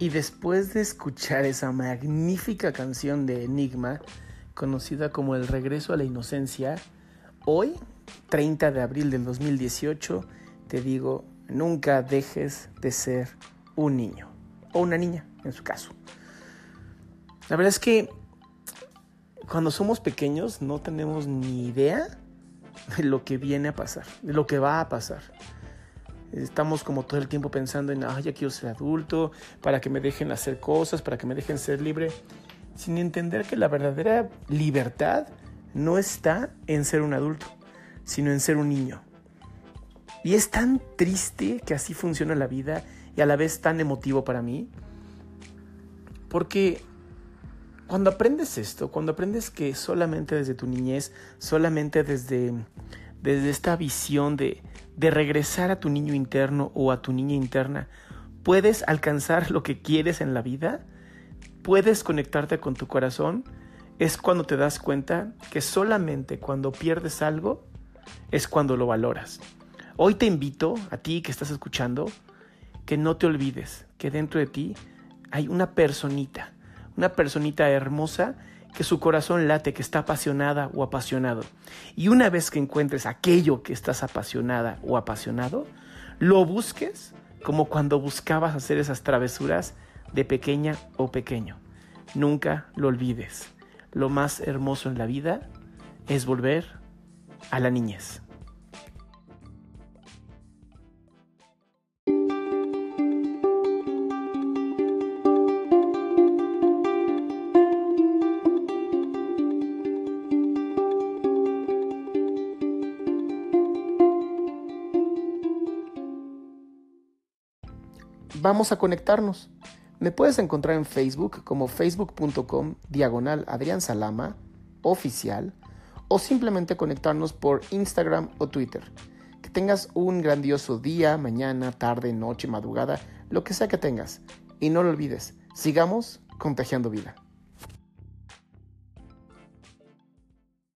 Y después de escuchar esa magnífica canción de Enigma, conocida como El regreso a la inocencia, hoy, 30 de abril del 2018, te digo, nunca dejes de ser un niño o una niña, en su caso. La verdad es que cuando somos pequeños no tenemos ni idea de lo que viene a pasar, de lo que va a pasar. Estamos como todo el tiempo pensando en, ah, ya quiero ser adulto, para que me dejen hacer cosas, para que me dejen ser libre, sin entender que la verdadera libertad no está en ser un adulto, sino en ser un niño. Y es tan triste que así funciona la vida y a la vez tan emotivo para mí, porque cuando aprendes esto, cuando aprendes que solamente desde tu niñez, solamente desde, desde esta visión de, de regresar a tu niño interno o a tu niña interna, puedes alcanzar lo que quieres en la vida, puedes conectarte con tu corazón, es cuando te das cuenta que solamente cuando pierdes algo es cuando lo valoras. Hoy te invito a ti que estás escuchando que no te olvides que dentro de ti hay una personita una personita hermosa que su corazón late, que está apasionada o apasionado. Y una vez que encuentres aquello que estás apasionada o apasionado, lo busques como cuando buscabas hacer esas travesuras de pequeña o pequeño. Nunca lo olvides. Lo más hermoso en la vida es volver a la niñez. Vamos a conectarnos. Me puedes encontrar en Facebook como facebook.com diagonal Adrián Salama oficial o simplemente conectarnos por Instagram o Twitter. Que tengas un grandioso día, mañana, tarde, noche, madrugada, lo que sea que tengas. Y no lo olvides, sigamos contagiando vida.